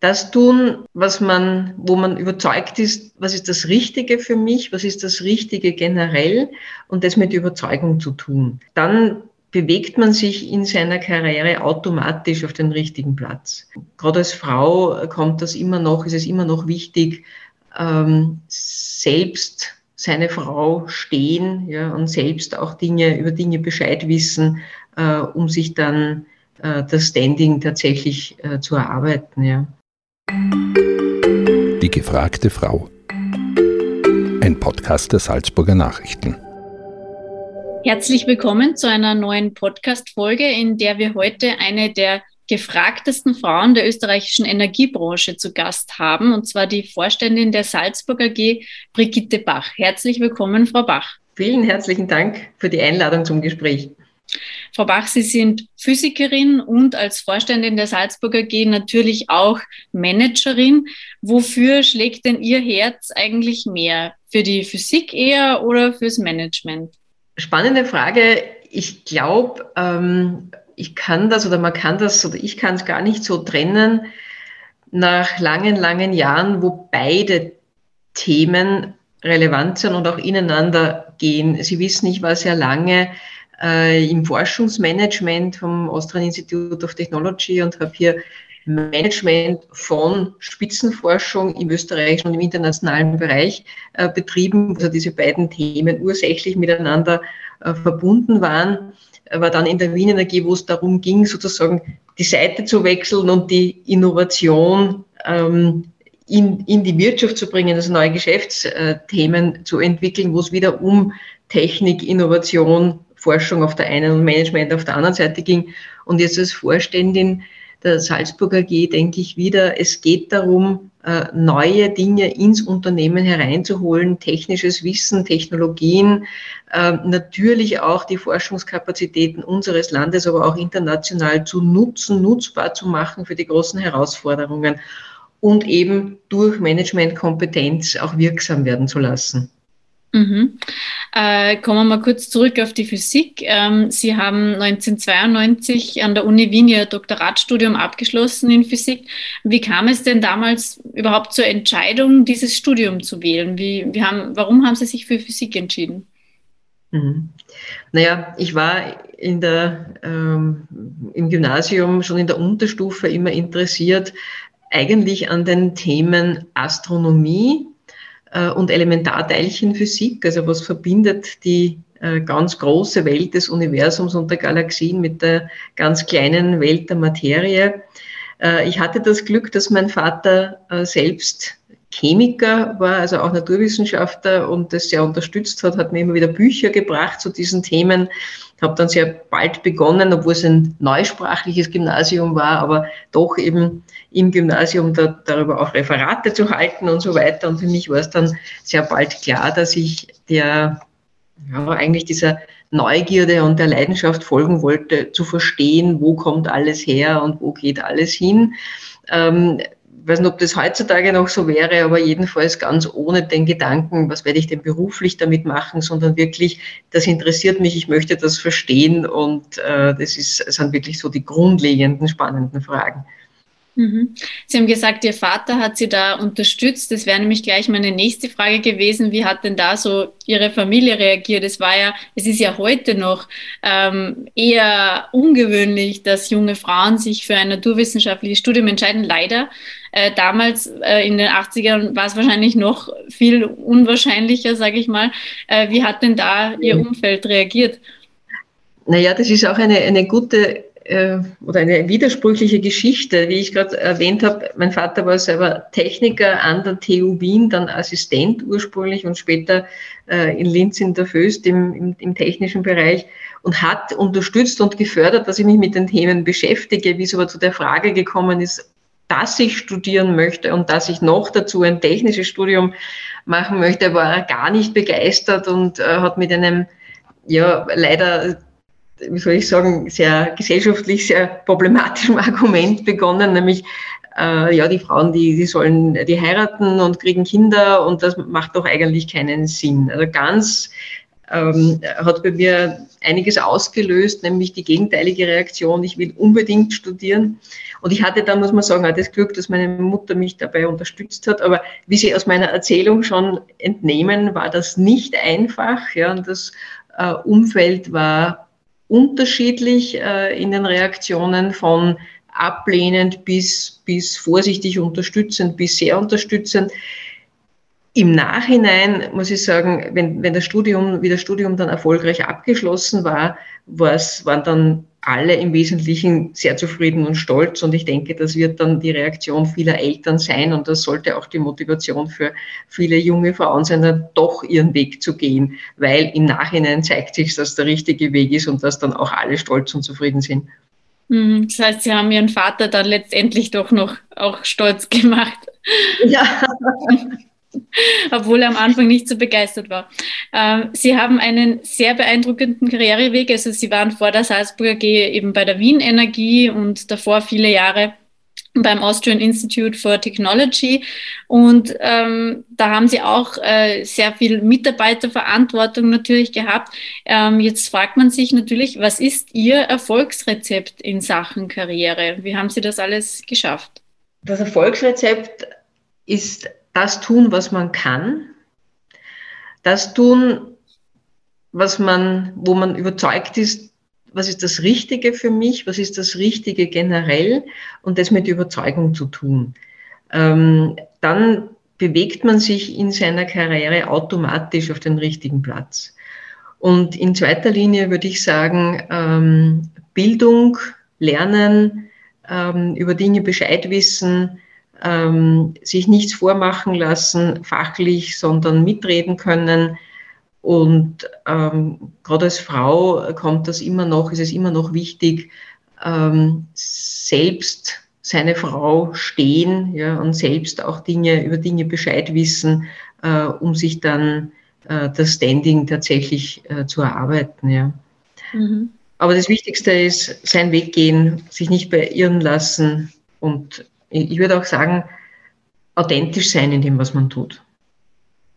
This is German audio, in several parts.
das tun, was man, wo man überzeugt ist, was ist das Richtige für mich, was ist das Richtige generell und das mit Überzeugung zu tun. Dann bewegt man sich in seiner Karriere automatisch auf den richtigen Platz. Gerade als Frau kommt das immer noch, ist es immer noch wichtig, ähm, selbst seine Frau stehen ja, und selbst auch Dinge über Dinge Bescheid wissen, äh, um sich dann äh, das Standing tatsächlich äh, zu erarbeiten. Ja. Die gefragte Frau. Ein Podcast der Salzburger Nachrichten. Herzlich willkommen zu einer neuen Podcast-Folge, in der wir heute eine der gefragtesten Frauen der österreichischen Energiebranche zu Gast haben, und zwar die Vorständin der Salzburger AG, Brigitte Bach. Herzlich willkommen, Frau Bach. Vielen herzlichen Dank für die Einladung zum Gespräch. Frau Bach, Sie sind Physikerin und als Vorständin der Salzburger AG natürlich auch Managerin. Wofür schlägt denn Ihr Herz eigentlich mehr? Für die Physik eher oder fürs Management? Spannende Frage. Ich glaube, ähm, ich kann das oder man kann das oder ich kann es gar nicht so trennen nach langen, langen Jahren, wo beide Themen relevant sind und auch ineinander gehen. Sie wissen, ich war sehr lange äh, im Forschungsmanagement vom Austrian Institute of Technology und habe hier Management von Spitzenforschung im österreichischen und im internationalen Bereich äh, betrieben, also diese beiden Themen ursächlich miteinander äh, verbunden waren, war dann in der Wien Energie, wo es darum ging, sozusagen die Seite zu wechseln und die Innovation ähm, in, in die Wirtschaft zu bringen, also neue Geschäftsthemen zu entwickeln, wo es wieder um Technik, Innovation, Forschung auf der einen und Management auf der anderen Seite ging. Und jetzt als Vorständin der Salzburger AG denke ich wieder, es geht darum, äh, neue Dinge ins Unternehmen hereinzuholen, technisches Wissen, Technologien, äh, natürlich auch die Forschungskapazitäten unseres Landes, aber auch international zu nutzen, nutzbar zu machen für die großen Herausforderungen und eben durch Managementkompetenz auch wirksam werden zu lassen. Mhm. Äh, kommen wir mal kurz zurück auf die Physik. Ähm, Sie haben 1992 an der Uni Wien Ihr Doktoratstudium abgeschlossen in Physik. Wie kam es denn damals überhaupt zur Entscheidung, dieses Studium zu wählen? Wie, wie haben, warum haben Sie sich für Physik entschieden? Mhm. Naja, ich war in der, ähm, im Gymnasium schon in der Unterstufe immer interessiert, eigentlich an den Themen Astronomie und Elementarteilchenphysik, also was verbindet die äh, ganz große Welt des Universums und der Galaxien mit der ganz kleinen Welt der Materie. Äh, ich hatte das Glück, dass mein Vater selbst Chemiker war, also auch Naturwissenschaftler und das sehr unterstützt hat, hat mir immer wieder Bücher gebracht zu diesen Themen. Habe dann sehr bald begonnen, obwohl es ein neusprachliches Gymnasium war, aber doch eben im Gymnasium da, darüber auch Referate zu halten und so weiter. Und für mich war es dann sehr bald klar, dass ich der, ja, eigentlich dieser Neugierde und der Leidenschaft folgen wollte, zu verstehen, wo kommt alles her und wo geht alles hin. Ähm, ich weiß nicht, ob das heutzutage noch so wäre, aber jedenfalls ganz ohne den Gedanken, was werde ich denn beruflich damit machen, sondern wirklich, das interessiert mich, ich möchte das verstehen und äh, das ist, sind wirklich so die grundlegenden, spannenden Fragen. Mhm. Sie haben gesagt, Ihr Vater hat Sie da unterstützt. Das wäre nämlich gleich meine nächste Frage gewesen. Wie hat denn da so Ihre Familie reagiert? Es war ja, es ist ja heute noch ähm, eher ungewöhnlich, dass junge Frauen sich für ein naturwissenschaftliches Studium entscheiden. Leider. Äh, damals äh, in den 80ern war es wahrscheinlich noch viel unwahrscheinlicher, sage ich mal. Äh, wie hat denn da Ihr mhm. Umfeld reagiert? Naja, das ist auch eine, eine gute äh, oder eine widersprüchliche Geschichte. Wie ich gerade erwähnt habe, mein Vater war selber Techniker an der TU Wien, dann Assistent ursprünglich und später äh, in Linz in der Föst im, im, im technischen Bereich und hat unterstützt und gefördert, dass ich mich mit den Themen beschäftige. Wie es aber zu der Frage gekommen ist, dass ich studieren möchte und dass ich noch dazu ein technisches Studium machen möchte, war gar nicht begeistert und äh, hat mit einem, ja, leider, wie soll ich sagen, sehr gesellschaftlich sehr problematischen Argument begonnen, nämlich, äh, ja, die Frauen, die, die sollen, die heiraten und kriegen Kinder und das macht doch eigentlich keinen Sinn. Also ganz ähm, hat bei mir einiges ausgelöst, nämlich die gegenteilige Reaktion, ich will unbedingt studieren. Und ich hatte da, muss man sagen, auch das Glück, dass meine Mutter mich dabei unterstützt hat. Aber wie Sie aus meiner Erzählung schon entnehmen, war das nicht einfach. Ja, und das äh, Umfeld war unterschiedlich äh, in den Reaktionen von ablehnend bis, bis vorsichtig unterstützend, bis sehr unterstützend. Im Nachhinein muss ich sagen, wenn, wenn das Studium, wie das Studium dann erfolgreich abgeschlossen war, waren dann alle im Wesentlichen sehr zufrieden und stolz. Und ich denke, das wird dann die Reaktion vieler Eltern sein. Und das sollte auch die Motivation für viele junge Frauen sein, dann doch ihren Weg zu gehen, weil im Nachhinein zeigt sich, dass der richtige Weg ist und dass dann auch alle stolz und zufrieden sind. Mhm. Das heißt, Sie haben Ihren Vater dann letztendlich doch noch auch stolz gemacht. Ja. obwohl er am Anfang nicht so begeistert war. Ähm, Sie haben einen sehr beeindruckenden Karriereweg. Also Sie waren vor der Salzburger AG eben bei der Wien Energie und davor viele Jahre beim Austrian Institute for Technology. Und ähm, da haben Sie auch äh, sehr viel Mitarbeiterverantwortung natürlich gehabt. Ähm, jetzt fragt man sich natürlich, was ist Ihr Erfolgsrezept in Sachen Karriere? Wie haben Sie das alles geschafft? Das Erfolgsrezept ist das tun, was man kann, das tun, was man, wo man überzeugt ist, was ist das Richtige für mich, was ist das Richtige generell und das mit Überzeugung zu tun. Ähm, dann bewegt man sich in seiner Karriere automatisch auf den richtigen Platz. Und in zweiter Linie würde ich sagen, ähm, Bildung, Lernen, ähm, über Dinge Bescheid wissen, ähm, sich nichts vormachen lassen, fachlich, sondern mitreden können. Und ähm, gerade als Frau kommt das immer noch, ist es immer noch wichtig, ähm, selbst seine Frau stehen ja, und selbst auch Dinge über Dinge Bescheid wissen, äh, um sich dann äh, das Standing tatsächlich äh, zu erarbeiten. Ja. Mhm. Aber das Wichtigste ist, seinen Weg gehen, sich nicht beirren lassen und ich würde auch sagen, authentisch sein in dem, was man tut.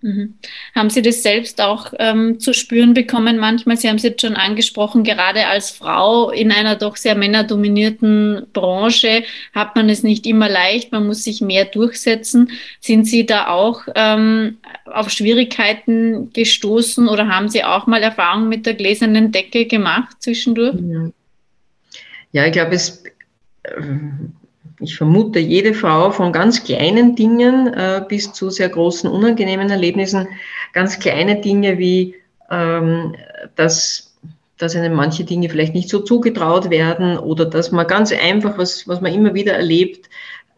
Mhm. Haben Sie das selbst auch ähm, zu spüren bekommen manchmal? Sie haben es jetzt schon angesprochen, gerade als Frau in einer doch sehr männerdominierten Branche hat man es nicht immer leicht, man muss sich mehr durchsetzen. Sind Sie da auch ähm, auf Schwierigkeiten gestoßen oder haben Sie auch mal Erfahrungen mit der gläsernen Decke gemacht zwischendurch? Ja, ich glaube, es ich vermute, jede Frau von ganz kleinen Dingen äh, bis zu sehr großen, unangenehmen Erlebnissen, ganz kleine Dinge wie, ähm, dass, dass einem manche Dinge vielleicht nicht so zugetraut werden oder dass man ganz einfach, was, was man immer wieder erlebt,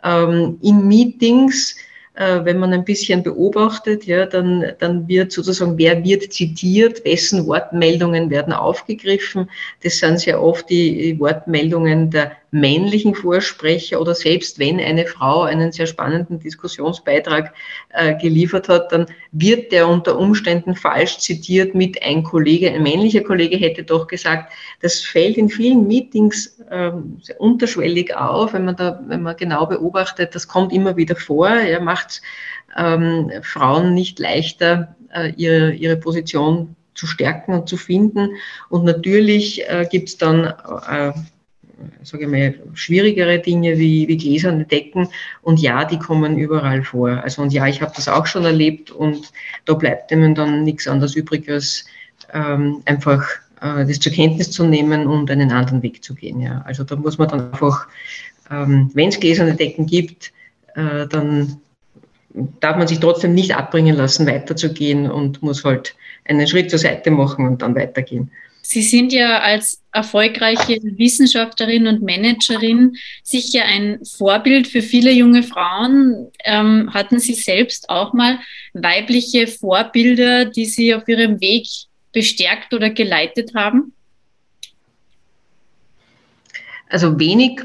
ähm, in Meetings, äh, wenn man ein bisschen beobachtet, ja, dann, dann wird sozusagen, wer wird zitiert, wessen Wortmeldungen werden aufgegriffen. Das sind sehr oft die Wortmeldungen der männlichen Vorsprecher oder selbst wenn eine Frau einen sehr spannenden Diskussionsbeitrag äh, geliefert hat, dann wird der unter Umständen falsch zitiert mit ein Kollege, ein männlicher Kollege hätte doch gesagt, das fällt in vielen Meetings äh, unterschwellig auf, wenn man da, wenn man genau beobachtet, das kommt immer wieder vor, er macht ähm, Frauen nicht leichter, äh, ihre, ihre Position zu stärken und zu finden. Und natürlich äh, gibt es dann äh, sage ich mal, schwierigere Dinge wie, wie gläserne Decken. Und ja, die kommen überall vor. Also und ja, ich habe das auch schon erlebt und da bleibt einem dann nichts anderes übrig, als ähm, einfach äh, das zur Kenntnis zu nehmen und einen anderen Weg zu gehen. Ja. Also da muss man dann einfach, ähm, wenn es gläserne Decken gibt, äh, dann darf man sich trotzdem nicht abbringen lassen, weiterzugehen und muss halt einen Schritt zur Seite machen und dann weitergehen. Sie sind ja als erfolgreiche Wissenschaftlerin und Managerin sicher ein Vorbild für viele junge Frauen. Ähm, hatten Sie selbst auch mal weibliche Vorbilder, die Sie auf Ihrem Weg bestärkt oder geleitet haben? also wenig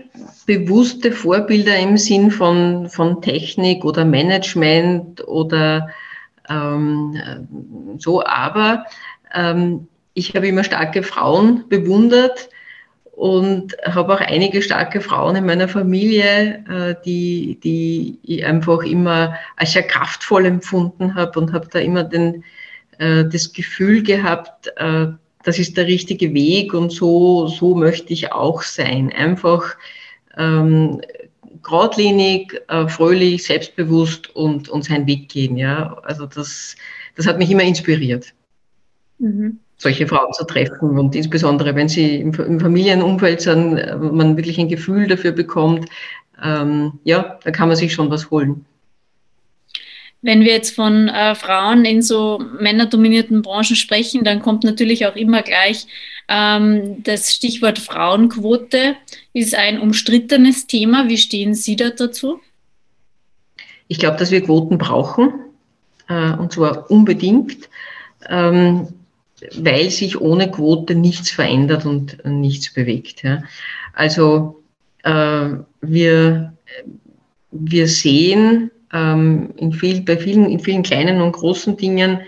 bewusste Vorbilder im Sinn von, von Technik oder Management oder ähm, so, aber ähm, ich habe immer starke Frauen bewundert und habe auch einige starke Frauen in meiner Familie, äh, die, die ich einfach immer als sehr kraftvoll empfunden habe und habe da immer den, äh, das Gefühl gehabt, äh, das ist der richtige Weg und so, so möchte ich auch sein. Einfach ähm, geradlinig, fröhlich, selbstbewusst und, und seinen Weg gehen. Ja? Also das, das hat mich immer inspiriert, mhm. Solche Frauen zu treffen. Und insbesondere, wenn sie im, im Familienumfeld sind, äh, man wirklich ein Gefühl dafür bekommt, ähm, ja, da kann man sich schon was holen. Wenn wir jetzt von äh, Frauen in so männerdominierten Branchen sprechen, dann kommt natürlich auch immer gleich ähm, das Stichwort Frauenquote. Ist ein umstrittenes Thema. Wie stehen Sie da dazu? Ich glaube, dass wir Quoten brauchen, äh, und zwar unbedingt, ähm, weil sich ohne Quote nichts verändert und nichts bewegt. Ja. Also äh, wir, wir sehen, ähm, in viel, bei vielen, in vielen kleinen und großen Dingen,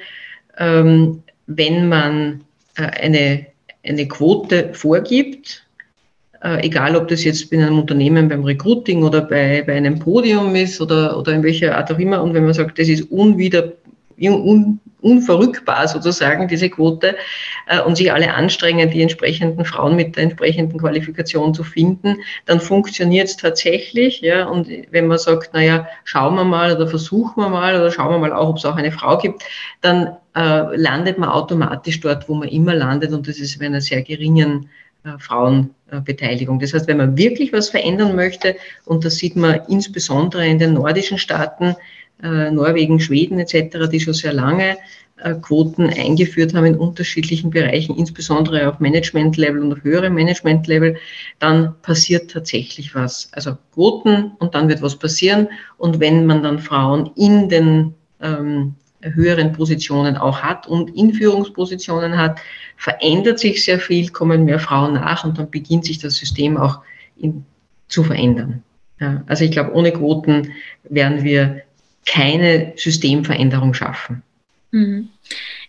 ähm, wenn man äh, eine, eine Quote vorgibt, äh, egal ob das jetzt in einem Unternehmen beim Recruiting oder bei, bei einem Podium ist oder, oder in welcher Art auch immer, und wenn man sagt, das ist unwider, un, unverrückbar sozusagen, diese Quote, äh, und sich alle anstrengen, die entsprechenden Frauen mit der entsprechenden Qualifikation zu finden, dann funktioniert es tatsächlich. Ja, und wenn man sagt, naja, schauen wir mal oder versuchen wir mal oder schauen wir mal auch, ob es auch eine Frau gibt, dann äh, landet man automatisch dort, wo man immer landet, und das ist bei einer sehr geringen äh, Frauenbeteiligung. Das heißt, wenn man wirklich was verändern möchte, und das sieht man insbesondere in den nordischen Staaten, äh, Norwegen, Schweden etc., die schon sehr lange äh, Quoten eingeführt haben in unterschiedlichen Bereichen, insbesondere auf Management-Level und auf höherem Management-Level, dann passiert tatsächlich was. Also Quoten und dann wird was passieren. Und wenn man dann Frauen in den ähm, höheren Positionen auch hat und in Führungspositionen hat, verändert sich sehr viel, kommen mehr Frauen nach und dann beginnt sich das System auch in, zu verändern. Ja, also ich glaube, ohne Quoten werden wir keine Systemveränderung schaffen. Mhm.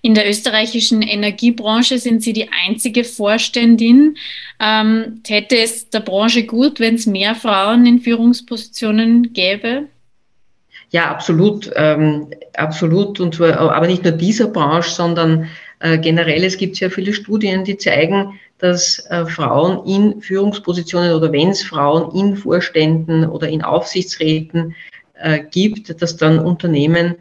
In der österreichischen Energiebranche sind Sie die einzige Vorständin. Ähm, täte es der Branche gut, wenn es mehr Frauen in Führungspositionen gäbe? Ja, absolut, ähm, absolut. Und zwar, aber nicht nur dieser Branche, sondern äh, generell. Es gibt sehr viele Studien, die zeigen, dass äh, Frauen in Führungspositionen oder wenn es Frauen in Vorständen oder in Aufsichtsräten äh, gibt, dass dann Unternehmen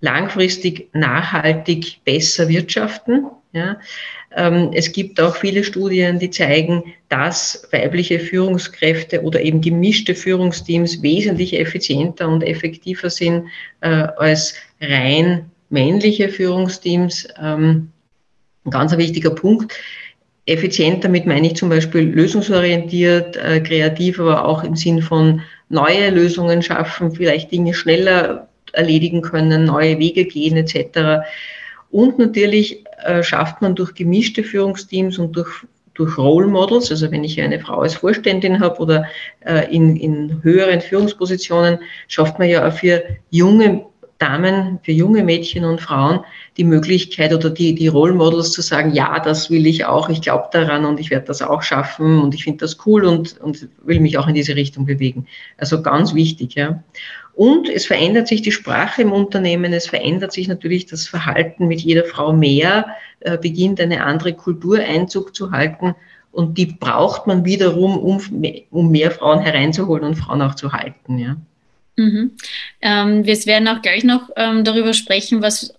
langfristig nachhaltig besser wirtschaften. Ja. Ähm, es gibt auch viele Studien, die zeigen, dass weibliche Führungskräfte oder eben gemischte Führungsteams wesentlich effizienter und effektiver sind äh, als rein männliche Führungsteams. Ähm, ein ganz wichtiger Punkt. Effizient, damit meine ich zum Beispiel lösungsorientiert, äh, kreativ, aber auch im Sinn von neue Lösungen schaffen, vielleicht Dinge schneller erledigen können, neue Wege gehen etc. Und natürlich äh, schafft man durch gemischte Führungsteams und durch, durch Role Models, also wenn ich eine Frau als Vorständin habe oder äh, in, in höheren Führungspositionen, schafft man ja auch für junge Damen, für junge Mädchen und Frauen die Möglichkeit oder die, die Role Models zu sagen, ja, das will ich auch, ich glaube daran und ich werde das auch schaffen und ich finde das cool und, und will mich auch in diese Richtung bewegen. Also ganz wichtig, ja. Und es verändert sich die Sprache im Unternehmen, es verändert sich natürlich das Verhalten mit jeder Frau mehr, äh, beginnt eine andere Kultur Einzug zu halten und die braucht man wiederum, um, um mehr Frauen hereinzuholen und Frauen auch zu halten, ja. Mhm. Ähm, wir werden auch gleich noch ähm, darüber sprechen, was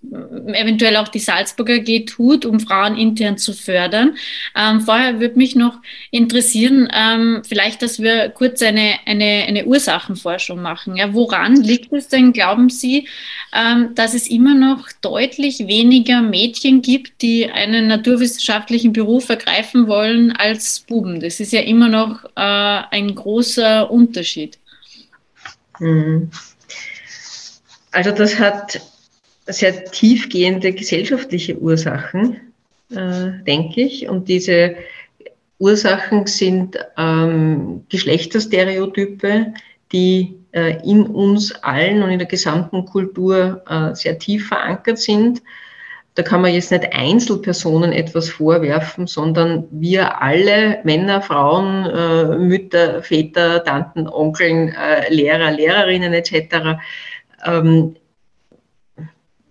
eventuell auch die Salzburger AG tut, um Frauen intern zu fördern. Ähm, vorher würde mich noch interessieren, ähm, vielleicht, dass wir kurz eine, eine, eine Ursachenforschung machen. Ja, woran liegt es denn, glauben Sie, ähm, dass es immer noch deutlich weniger Mädchen gibt, die einen naturwissenschaftlichen Beruf ergreifen wollen als Buben? Das ist ja immer noch äh, ein großer Unterschied. Mhm. Also das hat sehr tiefgehende gesellschaftliche Ursachen, äh, denke ich. Und diese Ursachen sind ähm, Geschlechterstereotype, die äh, in uns allen und in der gesamten Kultur äh, sehr tief verankert sind. Da kann man jetzt nicht Einzelpersonen etwas vorwerfen, sondern wir alle, Männer, Frauen, äh, Mütter, Väter, Tanten, Onkeln, äh, Lehrer, Lehrerinnen etc., ähm,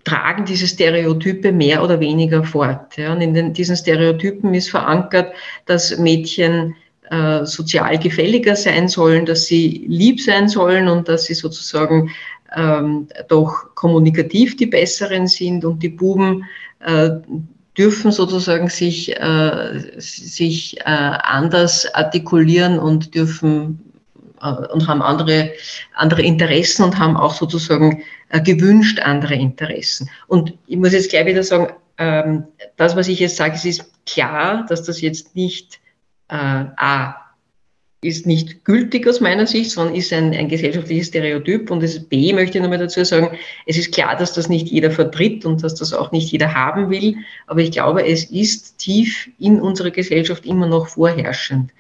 tragen diese Stereotype mehr oder weniger fort. Ja. Und in den, diesen Stereotypen ist verankert, dass Mädchen äh, sozial gefälliger sein sollen, dass sie lieb sein sollen und dass sie sozusagen ähm, doch kommunikativ die Besseren sind und die Buben äh, dürfen sozusagen sich, äh, sich äh, anders artikulieren und dürfen äh, und haben andere, andere Interessen und haben auch sozusagen äh, gewünscht andere Interessen. Und ich muss jetzt gleich wieder sagen, ähm, das, was ich jetzt sage, es ist klar, dass das jetzt nicht äh, A ist nicht gültig aus meiner Sicht, sondern ist ein, ein gesellschaftliches Stereotyp. Und das B möchte ich nochmal dazu sagen, es ist klar, dass das nicht jeder vertritt und dass das auch nicht jeder haben will. Aber ich glaube, es ist tief in unserer Gesellschaft immer noch vorherrschend.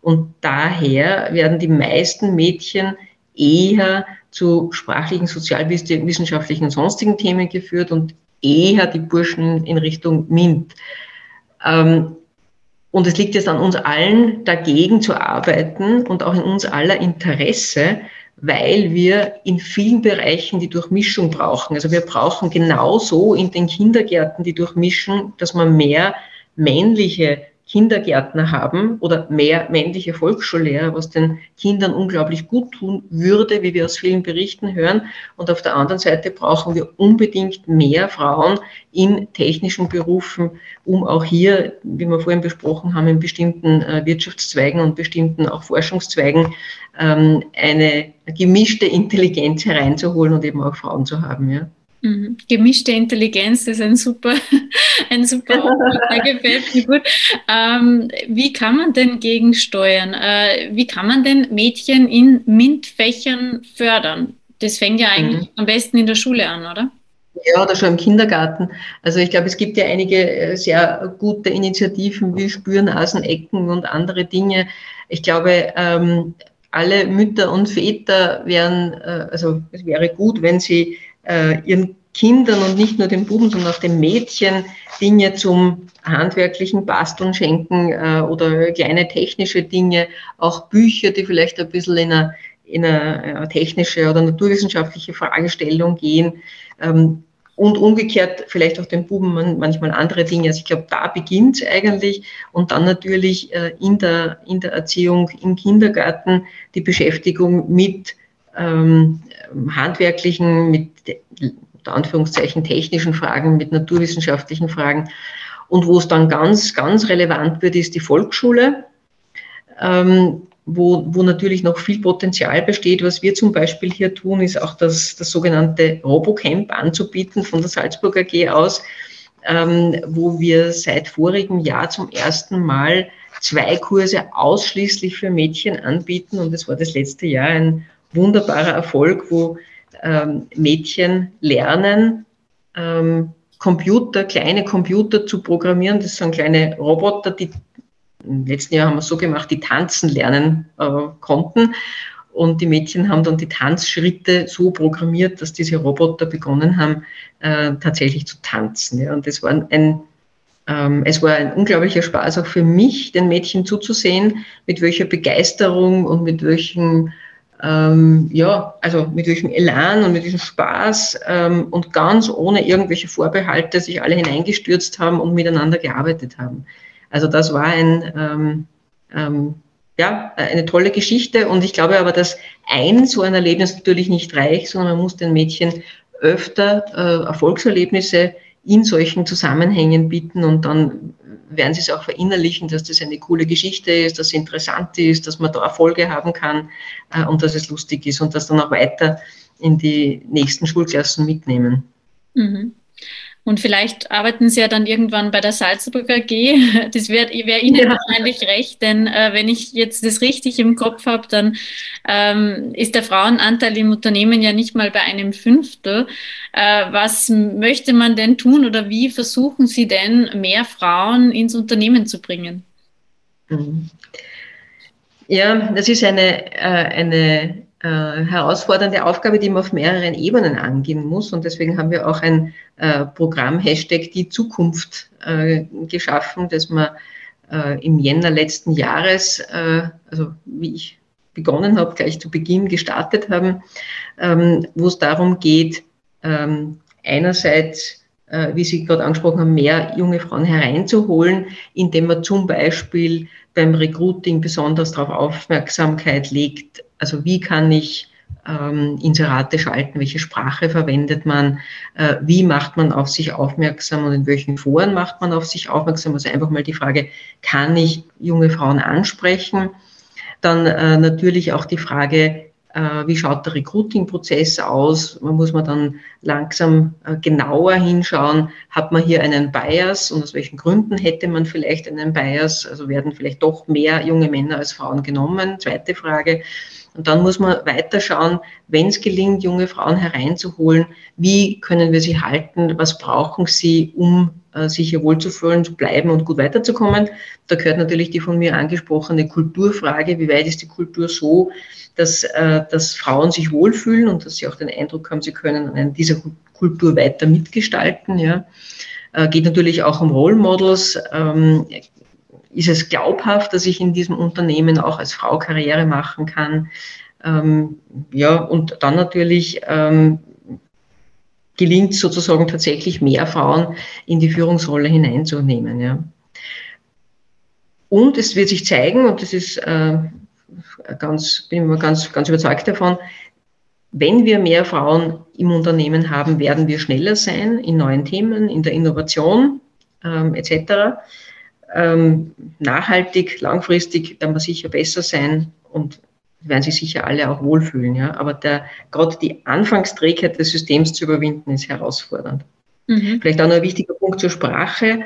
Und daher werden die meisten Mädchen eher zu sprachlichen, sozialwissenschaftlichen und sonstigen Themen geführt und eher die Burschen in Richtung MINT. Ähm, und es liegt jetzt an uns allen, dagegen zu arbeiten und auch in uns aller Interesse, weil wir in vielen Bereichen die Durchmischung brauchen. Also wir brauchen genauso in den Kindergärten die Durchmischung, dass man mehr männliche Kindergärtner haben oder mehr männliche Volksschullehrer, was den Kindern unglaublich gut tun würde, wie wir aus vielen Berichten hören. Und auf der anderen Seite brauchen wir unbedingt mehr Frauen in technischen Berufen, um auch hier, wie wir vorhin besprochen haben, in bestimmten äh, Wirtschaftszweigen und bestimmten auch Forschungszweigen ähm, eine gemischte Intelligenz hereinzuholen und eben auch Frauen zu haben. Ja. Mhm. Gemischte Intelligenz ist ein super, ein super Ort, gefällt mir gut. Ähm, wie kann man denn gegensteuern? Äh, wie kann man denn Mädchen in MINT-Fächern fördern? Das fängt ja eigentlich mhm. am besten in der Schule an, oder? Ja, oder schon im Kindergarten. Also ich glaube, es gibt ja einige äh, sehr gute Initiativen wie Spürnasen, Ecken und andere Dinge. Ich glaube, ähm, alle Mütter und Väter wären, äh, also es wäre gut, wenn sie äh, ihren Kindern und nicht nur den Buben, sondern auch den Mädchen Dinge zum handwerklichen Basteln schenken äh, oder kleine technische Dinge, auch Bücher, die vielleicht ein bisschen in eine, in eine technische oder naturwissenschaftliche Fragestellung gehen. Ähm, und umgekehrt vielleicht auch den Buben manchmal andere Dinge. Also ich glaube, da beginnt es eigentlich und dann natürlich äh, in, der, in der Erziehung im Kindergarten die Beschäftigung mit ähm, handwerklichen, mit unter Anführungszeichen technischen Fragen, mit naturwissenschaftlichen Fragen. Und wo es dann ganz, ganz relevant wird, ist die Volksschule, ähm, wo, wo natürlich noch viel Potenzial besteht. Was wir zum Beispiel hier tun, ist auch das, das sogenannte Robocamp anzubieten von der Salzburg AG aus, ähm, wo wir seit vorigem Jahr zum ersten Mal zwei Kurse ausschließlich für Mädchen anbieten. Und es war das letzte Jahr ein wunderbarer Erfolg, wo ähm, Mädchen lernen, ähm, Computer, kleine Computer zu programmieren. Das sind kleine Roboter, die im letzten Jahr haben wir so gemacht, die tanzen lernen äh, konnten. Und die Mädchen haben dann die Tanzschritte so programmiert, dass diese Roboter begonnen haben, äh, tatsächlich zu tanzen. Ja. Und das war ein, ähm, es war ein unglaublicher Spaß auch für mich, den Mädchen zuzusehen, mit welcher Begeisterung und mit welchem ähm, ja, also mit welchem Elan und mit diesem Spaß ähm, und ganz ohne irgendwelche Vorbehalte sich alle hineingestürzt haben und miteinander gearbeitet haben. Also das war ein, ähm, ähm, ja, eine tolle Geschichte und ich glaube aber, dass ein so ein Erlebnis natürlich nicht reicht, sondern man muss den Mädchen öfter äh, Erfolgserlebnisse in solchen Zusammenhängen bieten und dann werden sie es auch verinnerlichen, dass das eine coole Geschichte ist, dass es interessant ist, dass man da Erfolge haben kann äh, und dass es lustig ist und das dann auch weiter in die nächsten Schulklassen mitnehmen. Mhm. Und vielleicht arbeiten Sie ja dann irgendwann bei der Salzburger AG. Das wäre wär Ihnen ja. wahrscheinlich recht, denn äh, wenn ich jetzt das richtig im Kopf habe, dann ähm, ist der Frauenanteil im Unternehmen ja nicht mal bei einem Fünftel. Äh, was möchte man denn tun oder wie versuchen Sie denn, mehr Frauen ins Unternehmen zu bringen? Mhm. Ja, das ist eine, äh, eine äh, herausfordernde Aufgabe, die man auf mehreren Ebenen angehen muss. Und deswegen haben wir auch ein äh, Programm Hashtag die Zukunft äh, geschaffen, das wir äh, im Jänner letzten Jahres, äh, also wie ich begonnen habe, gleich zu Beginn gestartet haben, ähm, wo es darum geht, ähm, einerseits äh, wie Sie gerade angesprochen haben, mehr junge Frauen hereinzuholen, indem man zum Beispiel beim Recruiting besonders darauf Aufmerksamkeit legt. Also wie kann ich ähm, Inserate schalten, welche Sprache verwendet man, äh, wie macht man auf sich aufmerksam und in welchen Foren macht man auf sich aufmerksam. Also einfach mal die Frage, kann ich junge Frauen ansprechen? Dann äh, natürlich auch die Frage, äh, wie schaut der Recruiting-Prozess aus? Man muss man dann langsam äh, genauer hinschauen, hat man hier einen Bias und aus welchen Gründen hätte man vielleicht einen Bias? Also werden vielleicht doch mehr junge Männer als Frauen genommen? Zweite Frage. Und dann muss man weiter schauen, wenn es gelingt, junge Frauen hereinzuholen, wie können wir sie halten? Was brauchen sie, um äh, sich hier wohlzufühlen, zu bleiben und gut weiterzukommen? Da gehört natürlich die von mir angesprochene Kulturfrage. Wie weit ist die Kultur so, dass, äh, dass Frauen sich wohlfühlen und dass sie auch den Eindruck haben, sie können an dieser Kultur weiter mitgestalten. Ja. Äh, geht natürlich auch um Role Models. Ähm, ist es glaubhaft, dass ich in diesem Unternehmen auch als Frau Karriere machen kann? Ähm, ja, und dann natürlich ähm, gelingt sozusagen tatsächlich mehr Frauen in die Führungsrolle hineinzunehmen. Ja. Und es wird sich zeigen, und das ist äh, ganz, bin immer ganz, ganz überzeugt davon, wenn wir mehr Frauen im Unternehmen haben, werden wir schneller sein in neuen Themen, in der Innovation ähm, etc. Ähm, nachhaltig, langfristig werden wir sicher besser sein und werden sich sicher alle auch wohlfühlen. Ja? Aber der, gerade die Anfangsträgheit des Systems zu überwinden, ist herausfordernd. Mhm. Vielleicht auch noch ein wichtiger Punkt zur Sprache.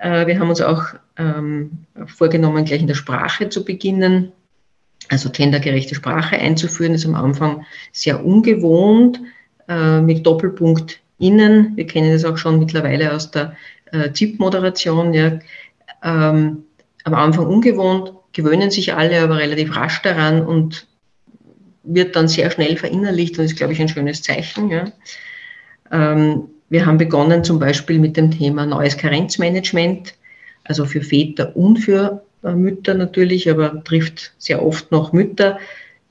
Äh, wir haben uns auch ähm, vorgenommen, gleich in der Sprache zu beginnen also gendergerechte Sprache einzuführen, ist am Anfang sehr ungewohnt äh, mit Doppelpunkt innen. Wir kennen das auch schon mittlerweile aus der äh, ZIP-Moderation. Ja. Ähm, am Anfang ungewohnt, gewöhnen sich alle aber relativ rasch daran und wird dann sehr schnell verinnerlicht und ist, glaube ich, ein schönes Zeichen. Ja. Ähm, wir haben begonnen zum Beispiel mit dem Thema neues Karenzmanagement, also für Väter und für äh, Mütter natürlich, aber trifft sehr oft noch Mütter.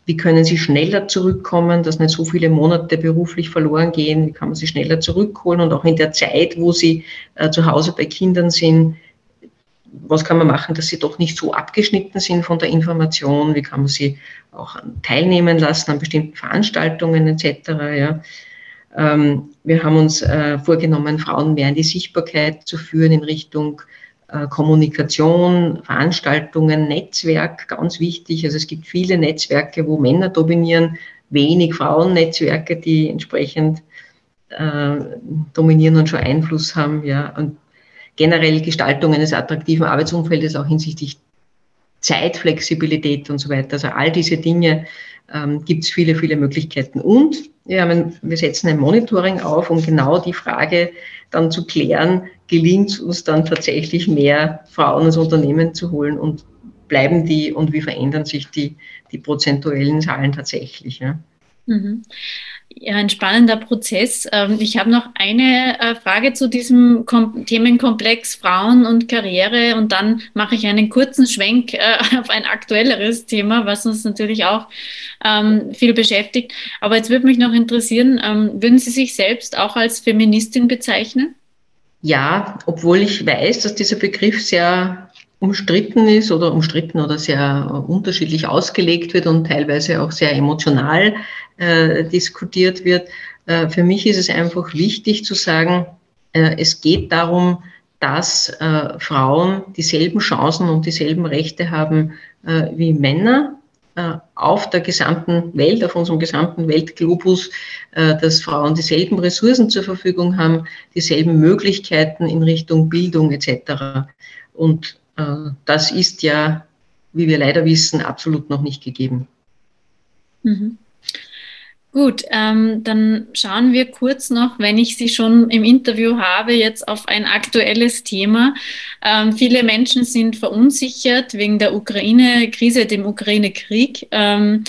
Wie können sie schneller zurückkommen, dass nicht so viele Monate beruflich verloren gehen? Wie kann man sie schneller zurückholen? Und auch in der Zeit, wo sie äh, zu Hause bei Kindern sind, was kann man machen, dass sie doch nicht so abgeschnitten sind von der Information? Wie kann man sie auch teilnehmen lassen an bestimmten Veranstaltungen etc.? Ja. Ähm, wir haben uns äh, vorgenommen, Frauen mehr in die Sichtbarkeit zu führen in Richtung äh, Kommunikation, Veranstaltungen, Netzwerk, ganz wichtig. Also es gibt viele Netzwerke, wo Männer dominieren, wenig Frauennetzwerke, die entsprechend äh, dominieren und schon Einfluss haben. Ja. Und generell Gestaltung eines attraktiven Arbeitsumfeldes auch hinsichtlich Zeitflexibilität und so weiter. Also all diese Dinge ähm, gibt es viele, viele Möglichkeiten. Und wir, haben, wir setzen ein Monitoring auf, um genau die Frage dann zu klären, gelingt es uns dann tatsächlich mehr Frauen ins Unternehmen zu holen und bleiben die und wie verändern sich die, die prozentuellen Zahlen tatsächlich. Ja? Mhm. Ja, ein spannender Prozess. Ähm, ich habe noch eine äh, Frage zu diesem Themenkomplex Frauen und Karriere und dann mache ich einen kurzen Schwenk äh, auf ein aktuelleres Thema, was uns natürlich auch ähm, viel beschäftigt. Aber jetzt würde mich noch interessieren, ähm, würden Sie sich selbst auch als Feministin bezeichnen? Ja, obwohl ich weiß, dass dieser Begriff sehr umstritten ist oder umstritten oder sehr unterschiedlich ausgelegt wird und teilweise auch sehr emotional äh, diskutiert wird. Äh, für mich ist es einfach wichtig zu sagen, äh, es geht darum, dass äh, Frauen dieselben Chancen und dieselben Rechte haben äh, wie Männer äh, auf der gesamten Welt, auf unserem gesamten Weltglobus, dass Frauen dieselben Ressourcen zur Verfügung haben, dieselben Möglichkeiten in Richtung Bildung etc. Und das ist ja, wie wir leider wissen, absolut noch nicht gegeben. Mhm. Gut, ähm, dann schauen wir kurz noch, wenn ich Sie schon im Interview habe, jetzt auf ein aktuelles Thema. Ähm, viele Menschen sind verunsichert wegen der Ukraine-Krise, dem Ukraine-Krieg. Ähm,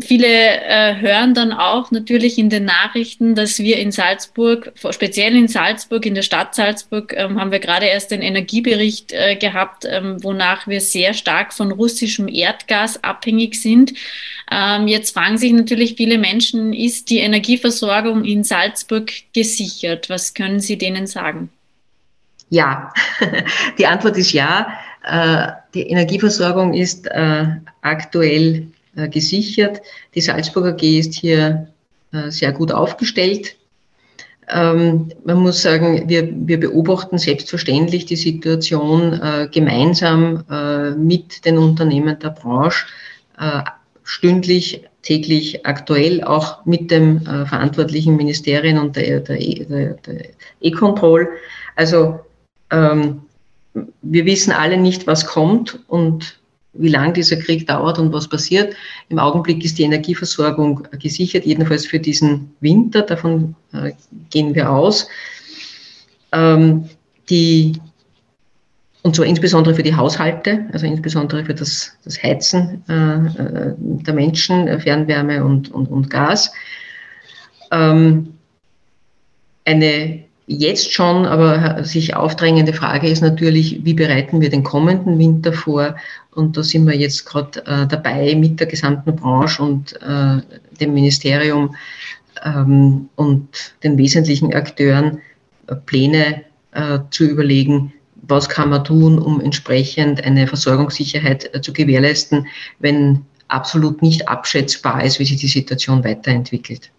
Viele äh, hören dann auch natürlich in den Nachrichten, dass wir in Salzburg, speziell in Salzburg, in der Stadt Salzburg, ähm, haben wir gerade erst den Energiebericht äh, gehabt, ähm, wonach wir sehr stark von russischem Erdgas abhängig sind. Ähm, jetzt fragen sich natürlich viele Menschen, ist die Energieversorgung in Salzburg gesichert? Was können Sie denen sagen? Ja, die Antwort ist ja. Äh, die Energieversorgung ist äh, aktuell gesichert. Die Salzburger G ist hier äh, sehr gut aufgestellt. Ähm, man muss sagen, wir, wir beobachten selbstverständlich die Situation äh, gemeinsam mit den Unternehmen der Branche, stündlich, täglich, aktuell, auch mit dem verantwortlichen Ministerien und der E-Control. Also ähm, wir wissen alle nicht, was kommt und wie lange dieser Krieg dauert und was passiert. Im Augenblick ist die Energieversorgung gesichert, jedenfalls für diesen Winter. Davon äh, gehen wir aus. Ähm, die, und zwar insbesondere für die Haushalte, also insbesondere für das, das Heizen äh, äh der Menschen, Fernwärme und, und, und Gas. Ähm, eine jetzt schon aber sich aufdrängende Frage ist natürlich, wie bereiten wir den kommenden Winter vor? Und da sind wir jetzt gerade äh, dabei mit der gesamten Branche und äh, dem Ministerium ähm, und den wesentlichen Akteuren äh, Pläne äh, zu überlegen, was kann man tun, um entsprechend eine Versorgungssicherheit äh, zu gewährleisten, wenn absolut nicht abschätzbar ist, wie sich die Situation weiterentwickelt.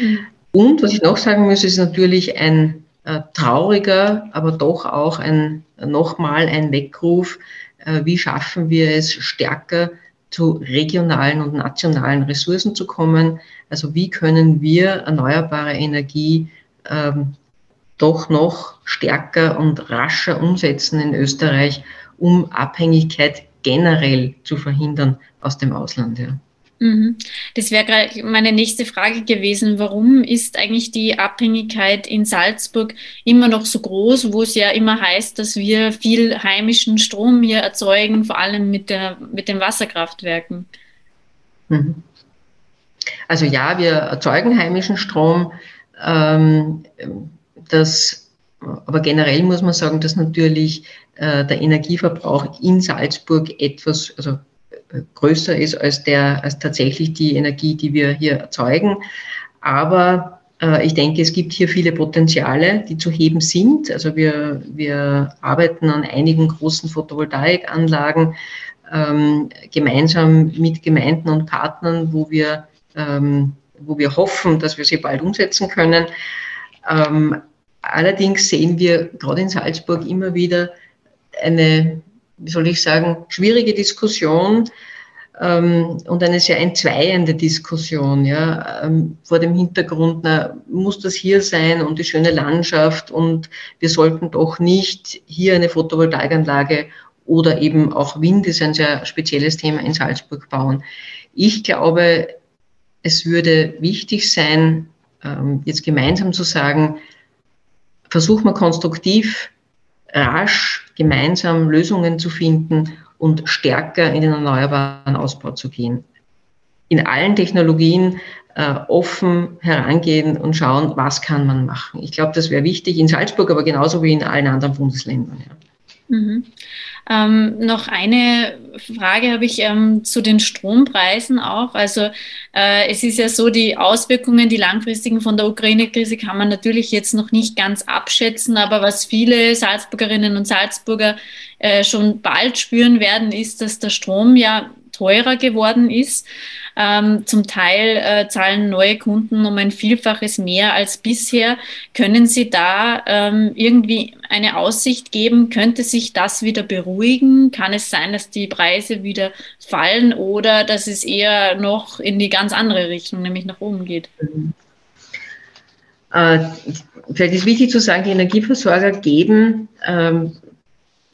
Mhm. Und was ich noch sagen muss, ist natürlich ein äh, trauriger, aber doch auch ein nochmal ein Weckruf, äh, wie schaffen wir es stärker zu regionalen und nationalen Ressourcen zu kommen. Also wie können wir erneuerbare Energie ähm, doch noch stärker und rascher umsetzen in Österreich, um Abhängigkeit generell zu verhindern aus dem Ausland. Ja. Mhm. Das wäre meine nächste Frage gewesen. Warum ist eigentlich die Abhängigkeit in Salzburg immer noch so groß, wo es ja immer heißt, dass wir viel heimischen Strom hier erzeugen, vor allem mit, der, mit den Wasserkraftwerken? Mhm. Also ja, wir erzeugen heimischen Strom. Ähm, das, aber generell muss man sagen, dass natürlich äh, der Energieverbrauch in Salzburg etwas, also größer ist als, der, als tatsächlich die Energie, die wir hier erzeugen. Aber äh, ich denke, es gibt hier viele Potenziale, die zu heben sind. Also wir, wir arbeiten an einigen großen Photovoltaikanlagen ähm, gemeinsam mit Gemeinden und Partnern, wo wir, ähm, wo wir hoffen, dass wir sie bald umsetzen können. Ähm, allerdings sehen wir gerade in Salzburg immer wieder eine wie soll ich sagen, schwierige Diskussion ähm, und eine sehr entzweiende Diskussion, ja, ähm, vor dem Hintergrund, na, muss das hier sein und die schöne Landschaft und wir sollten doch nicht hier eine Photovoltaikanlage oder eben auch Wind ist ein sehr spezielles Thema in Salzburg bauen. Ich glaube, es würde wichtig sein, ähm, jetzt gemeinsam zu sagen, versuchen wir konstruktiv rasch gemeinsam Lösungen zu finden und stärker in den erneuerbaren Ausbau zu gehen. In allen Technologien äh, offen herangehen und schauen, was kann man machen. Ich glaube, das wäre wichtig in Salzburg, aber genauso wie in allen anderen Bundesländern. Ja. Mhm. Ähm, noch eine Frage habe ich ähm, zu den Strompreisen auch. Also äh, es ist ja so, die Auswirkungen, die langfristigen von der Ukraine-Krise kann man natürlich jetzt noch nicht ganz abschätzen, aber was viele Salzburgerinnen und Salzburger äh, schon bald spüren werden, ist, dass der Strom ja teurer geworden ist. Ähm, zum Teil äh, zahlen neue Kunden um ein Vielfaches mehr als bisher. Können Sie da ähm, irgendwie eine Aussicht geben? Könnte sich das wieder beruhigen? Kann es sein, dass die Preise wieder fallen oder dass es eher noch in die ganz andere Richtung, nämlich nach oben geht? Äh, vielleicht ist wichtig zu sagen, die Energieversorger geben ähm,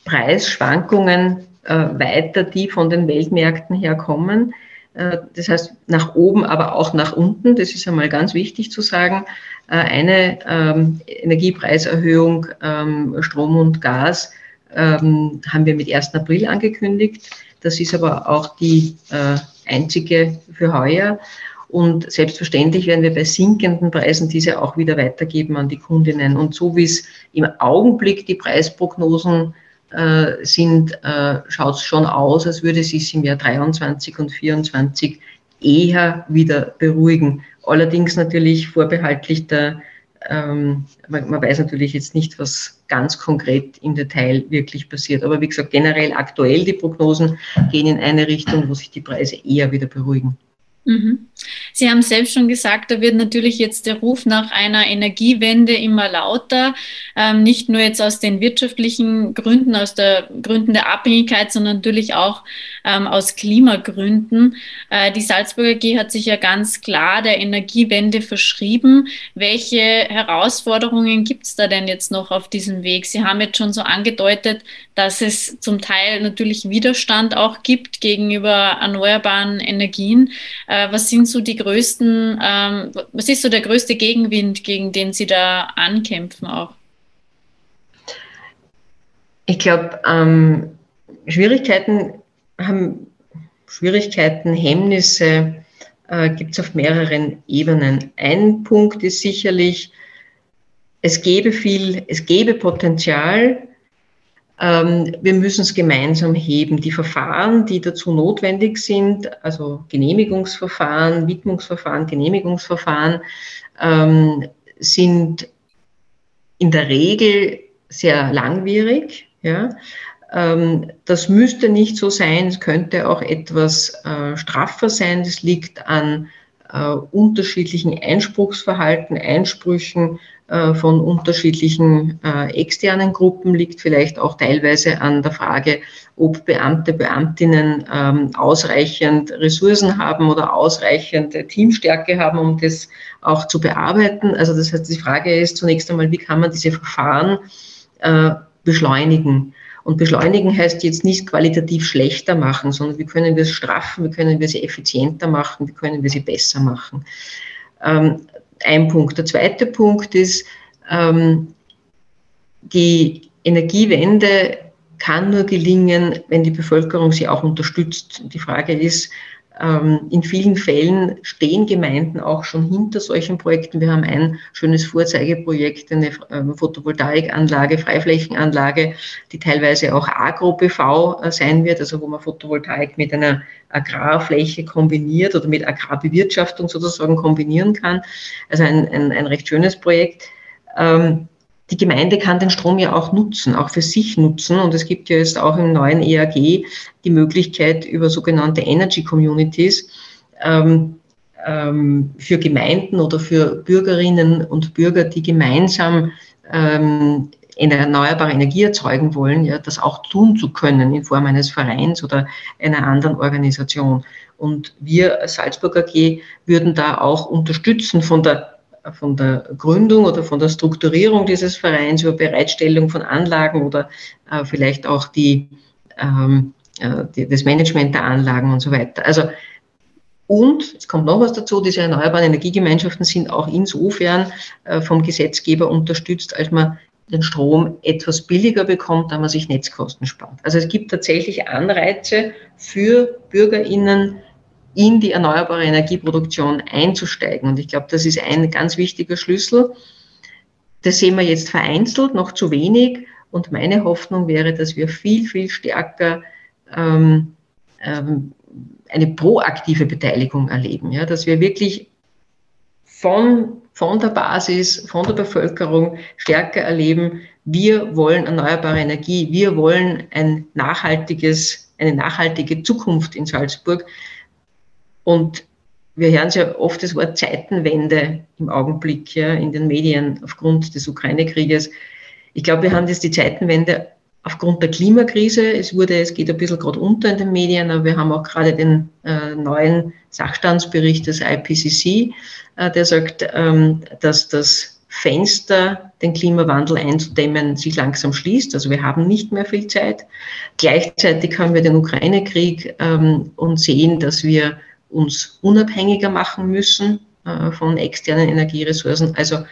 Preisschwankungen weiter, die von den Weltmärkten herkommen. Äh, das heißt, nach oben, aber auch nach unten. Das ist einmal ganz wichtig zu sagen. Äh, eine ähm, Energiepreiserhöhung ähm, Strom und Gas ähm, haben wir mit 1. April angekündigt. Das ist aber auch die äh, einzige für heuer. Und selbstverständlich werden wir bei sinkenden Preisen diese auch wieder weitergeben an die Kundinnen. Und so wie es im Augenblick die Preisprognosen äh, sind, äh, schaut es schon aus, als würde es sich im Jahr 23 und 24 eher wieder beruhigen. Allerdings natürlich vorbehaltlich der, ähm, man, man, weiß natürlich jetzt nicht, was ganz konkret im Detail wirklich passiert. Aber wie gesagt, generell aktuell die Prognosen gehen in eine Richtung, wo sich die Preise eher wieder beruhigen. Mhm. Sie haben selbst schon gesagt, da wird natürlich jetzt der Ruf nach einer Energiewende immer lauter, ähm, nicht nur jetzt aus den wirtschaftlichen Gründen, aus der Gründen der Abhängigkeit, sondern natürlich auch ähm, aus Klimagründen. Äh, die Salzburger G hat sich ja ganz klar der Energiewende verschrieben. Welche Herausforderungen gibt es da denn jetzt noch auf diesem Weg? Sie haben jetzt schon so angedeutet, dass es zum Teil natürlich Widerstand auch gibt gegenüber erneuerbaren Energien. Äh, was sind so die größten, ähm, was ist so der größte Gegenwind, gegen den Sie da ankämpfen auch? Ich glaube, ähm, Schwierigkeiten haben Schwierigkeiten, Hemmnisse äh, gibt es auf mehreren Ebenen. Ein Punkt ist sicherlich, es gäbe viel, es gäbe Potenzial, wir müssen es gemeinsam heben. Die Verfahren, die dazu notwendig sind, also Genehmigungsverfahren, Widmungsverfahren, Genehmigungsverfahren, ähm, sind in der Regel sehr langwierig. Ähm, das müsste nicht so sein, es könnte auch etwas äh, straffer sein. Das liegt an äh, unterschiedlichen Einspruchsverhalten, Einsprüchen äh, von unterschiedlichen äh, externen Gruppen, liegt vielleicht auch teilweise an der Frage, ob Beamte, Beamtinnen ähm, ausreichend Ressourcen haben oder ausreichend Teamstärke haben, um das auch zu bearbeiten. Also das heißt, die Frage ist zunächst einmal, wie kann man diese Verfahren beschleunigen? Und beschleunigen heißt jetzt nicht qualitativ schlechter machen, sondern wie können wir es straffen, wie können wir sie effizienter machen, wie können wir sie besser machen. Ähm, ein Punkt. Der zweite Punkt ist, ähm, die Energiewende kann nur gelingen, wenn die Bevölkerung sie auch unterstützt. Die Frage ist, in vielen Fällen stehen Gemeinden auch schon hinter solchen Projekten. Wir haben ein schönes Vorzeigeprojekt, eine ähm, Photovoltaikanlage, Freiflächenanlage, die teilweise auch Agro-PV äh, sein wird, also wo man Photovoltaik mit einer Agrarfläche kombiniert oder mit Agrarbewirtschaftung sozusagen kombinieren kann. Also ein, ein, ein recht schönes Projekt. Ähm, die Gemeinde kann den Strom ja auch nutzen, auch für sich nutzen. Und es gibt ja jetzt auch im neuen EAG die Möglichkeit über sogenannte Energy Communities ähm, ähm, für Gemeinden oder für Bürgerinnen und Bürger, die gemeinsam ähm, erneuerbare Energie erzeugen wollen, ja, das auch tun zu können in Form eines Vereins oder einer anderen Organisation. Und wir als Salzburg AG würden da auch unterstützen von der von der Gründung oder von der Strukturierung dieses Vereins über Bereitstellung von Anlagen oder äh, vielleicht auch die, ähm, äh, die, das Management der Anlagen und so weiter. Also und es kommt noch was dazu, diese erneuerbaren Energiegemeinschaften sind auch insofern äh, vom Gesetzgeber unterstützt, als man den Strom etwas billiger bekommt, da man sich Netzkosten spart. Also es gibt tatsächlich Anreize für BürgerInnen, in die erneuerbare Energieproduktion einzusteigen. Und ich glaube, das ist ein ganz wichtiger Schlüssel. Das sehen wir jetzt vereinzelt, noch zu wenig. Und meine Hoffnung wäre, dass wir viel, viel stärker ähm, ähm, eine proaktive Beteiligung erleben. Ja? Dass wir wirklich von, von der Basis, von der Bevölkerung stärker erleben, wir wollen erneuerbare Energie, wir wollen ein nachhaltiges, eine nachhaltige Zukunft in Salzburg. Und wir hören ja oft das Wort Zeitenwende im Augenblick ja, in den Medien aufgrund des Ukraine-Krieges. Ich glaube, wir haben jetzt die Zeitenwende aufgrund der Klimakrise. Es wurde, es geht ein bisschen gerade unter in den Medien, aber wir haben auch gerade den äh, neuen Sachstandsbericht des IPCC, äh, der sagt, ähm, dass das Fenster, den Klimawandel einzudämmen, sich langsam schließt. Also wir haben nicht mehr viel Zeit. Gleichzeitig haben wir den Ukraine-Krieg ähm, und sehen, dass wir uns unabhängiger machen müssen äh, von externen Energieressourcen. Also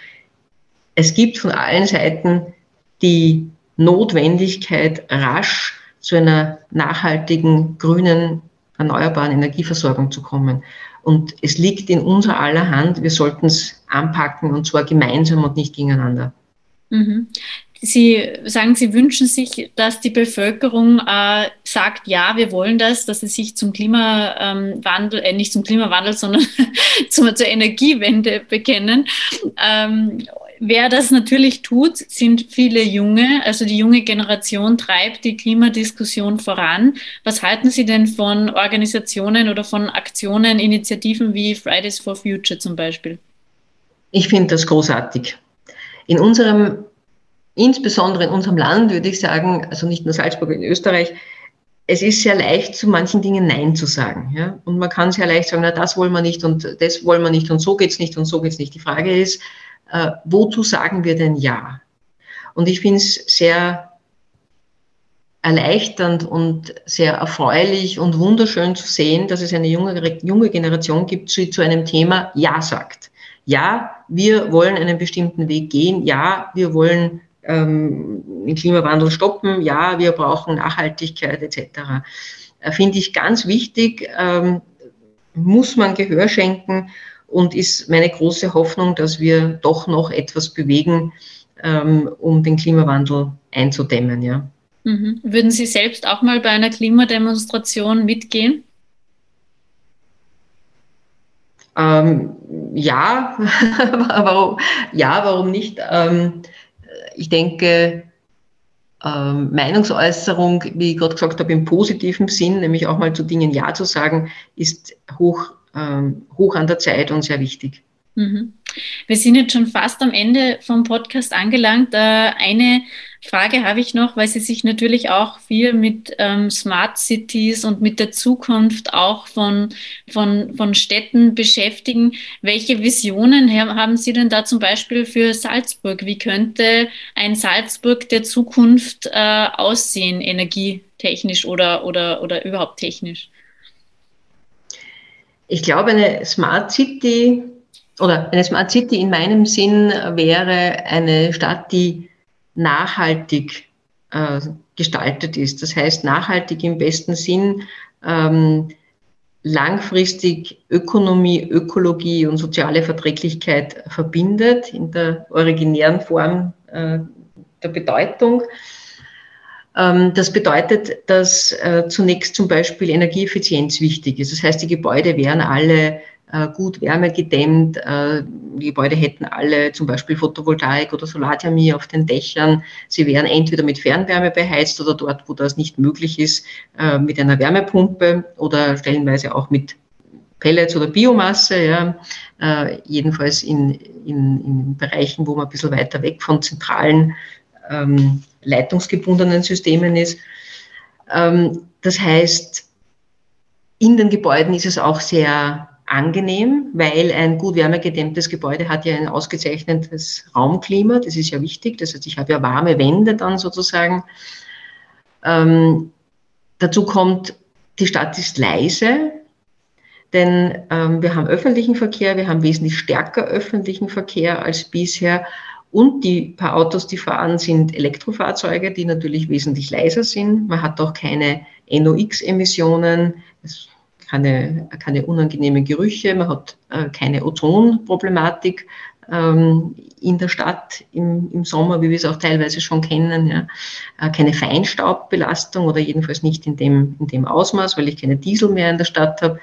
es gibt von allen Seiten die Notwendigkeit, rasch zu einer nachhaltigen, grünen, erneuerbaren Energieversorgung zu kommen. Und es liegt in unserer aller Hand, wir sollten es anpacken und zwar gemeinsam und nicht gegeneinander. Mhm. Sie sagen, Sie wünschen sich, dass die Bevölkerung äh, sagt, ja, wir wollen das, dass sie sich zum Klimawandel, äh, nicht zum Klimawandel, sondern zum, zur Energiewende bekennen. Ähm, wer das natürlich tut, sind viele Junge. Also die junge Generation treibt die Klimadiskussion voran. Was halten Sie denn von Organisationen oder von Aktionen, Initiativen wie Fridays for Future zum Beispiel? Ich finde das großartig. In unserem insbesondere in unserem Land, würde ich sagen, also nicht nur Salzburg, in Österreich, es ist sehr leicht, zu manchen Dingen Nein zu sagen. Ja? Und man kann sehr leicht sagen, na, das wollen wir nicht und das wollen wir nicht und so geht's nicht und so geht's nicht. Die Frage ist, äh, wozu sagen wir denn Ja? Und ich finde es sehr erleichternd und sehr erfreulich und wunderschön zu sehen, dass es eine junge, junge Generation gibt, die zu einem Thema Ja sagt. Ja, wir wollen einen bestimmten Weg gehen. Ja, wir wollen ähm, den Klimawandel stoppen, ja, wir brauchen Nachhaltigkeit etc. Äh, Finde ich ganz wichtig, ähm, muss man Gehör schenken und ist meine große Hoffnung, dass wir doch noch etwas bewegen, ähm, um den Klimawandel einzudämmen. Ja. Mhm. Würden Sie selbst auch mal bei einer Klimademonstration mitgehen? Ähm, ja, warum, ja, warum nicht? Ähm, ich denke, ähm, Meinungsäußerung, wie ich gerade gesagt habe, im positiven Sinn, nämlich auch mal zu Dingen Ja zu sagen, ist hoch, ähm, hoch an der Zeit und sehr wichtig. Mhm. Wir sind jetzt schon fast am Ende vom Podcast angelangt. Äh, eine Frage habe ich noch, weil Sie sich natürlich auch viel mit ähm, Smart Cities und mit der Zukunft auch von, von, von Städten beschäftigen. Welche Visionen haben Sie denn da zum Beispiel für Salzburg? Wie könnte ein Salzburg der Zukunft äh, aussehen, energietechnisch oder, oder, oder überhaupt technisch? Ich glaube, eine Smart City oder eine Smart City in meinem Sinn wäre eine Stadt, die nachhaltig äh, gestaltet ist. Das heißt, nachhaltig im besten Sinn ähm, langfristig Ökonomie, Ökologie und soziale Verträglichkeit verbindet in der originären Form äh, der Bedeutung. Ähm, das bedeutet, dass äh, zunächst zum Beispiel Energieeffizienz wichtig ist. Das heißt, die Gebäude wären alle gut wärmegedämmt. Äh, die Gebäude hätten alle zum Beispiel Photovoltaik oder Solarthermie auf den Dächern. Sie wären entweder mit Fernwärme beheizt oder dort, wo das nicht möglich ist, äh, mit einer Wärmepumpe oder stellenweise auch mit Pellets oder Biomasse, ja, jedenfalls in, in, in Bereichen, wo man ein bisschen weiter weg von zentralen ähm, leitungsgebundenen Systemen ist. Ähm, das heißt, in den Gebäuden ist es auch sehr angenehm, weil ein gut wärmegedämmtes Gebäude hat ja ein ausgezeichnetes Raumklima. Das ist ja wichtig. Das heißt, ich habe ja warme Wände dann sozusagen. Ähm, dazu kommt, die Stadt ist leise, denn ähm, wir haben öffentlichen Verkehr, wir haben wesentlich stärker öffentlichen Verkehr als bisher. Und die paar Autos, die fahren, sind Elektrofahrzeuge, die natürlich wesentlich leiser sind. Man hat auch keine NOx-Emissionen keine, keine unangenehmen Gerüche, man hat äh, keine Ozonproblematik ähm, in der Stadt im, im Sommer, wie wir es auch teilweise schon kennen, ja. äh, keine Feinstaubbelastung oder jedenfalls nicht in dem, in dem Ausmaß, weil ich keine Diesel mehr in der Stadt habe.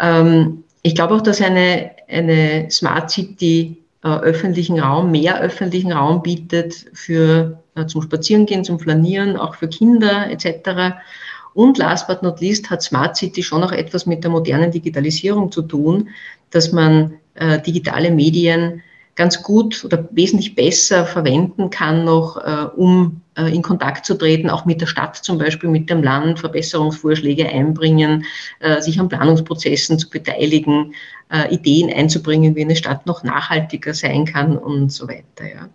Ähm, ich glaube auch, dass eine, eine Smart City äh, öffentlichen Raum, mehr öffentlichen Raum bietet für äh, zum Spazierengehen, zum Flanieren, auch für Kinder etc. Und last but not least hat Smart City schon auch etwas mit der modernen Digitalisierung zu tun, dass man äh, digitale Medien ganz gut oder wesentlich besser verwenden kann, noch äh, um äh, in Kontakt zu treten, auch mit der Stadt zum Beispiel, mit dem Land, Verbesserungsvorschläge einbringen, äh, sich an Planungsprozessen zu beteiligen, äh, Ideen einzubringen, wie eine Stadt noch nachhaltiger sein kann und so weiter. Ja.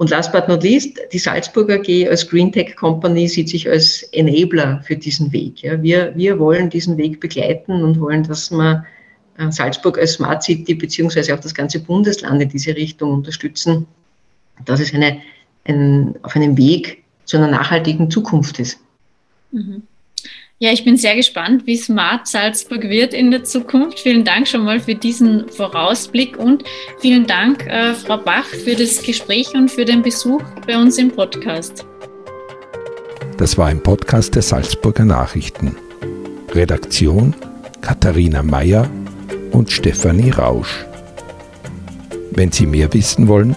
Und last but not least, die Salzburger AG als Green Tech Company sieht sich als Enabler für diesen Weg. Ja. Wir, wir wollen diesen Weg begleiten und wollen, dass man äh, Salzburg als Smart City beziehungsweise auch das ganze Bundesland in diese Richtung unterstützen, dass es eine, ein, auf einem Weg zu einer nachhaltigen Zukunft ist. Mhm. Ja, ich bin sehr gespannt, wie smart Salzburg wird in der Zukunft. Vielen Dank schon mal für diesen Vorausblick und vielen Dank, äh, Frau Bach, für das Gespräch und für den Besuch bei uns im Podcast. Das war ein Podcast der Salzburger Nachrichten. Redaktion Katharina Mayer und Stefanie Rausch. Wenn Sie mehr wissen wollen,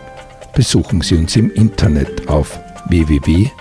besuchen Sie uns im Internet auf www.sn.at.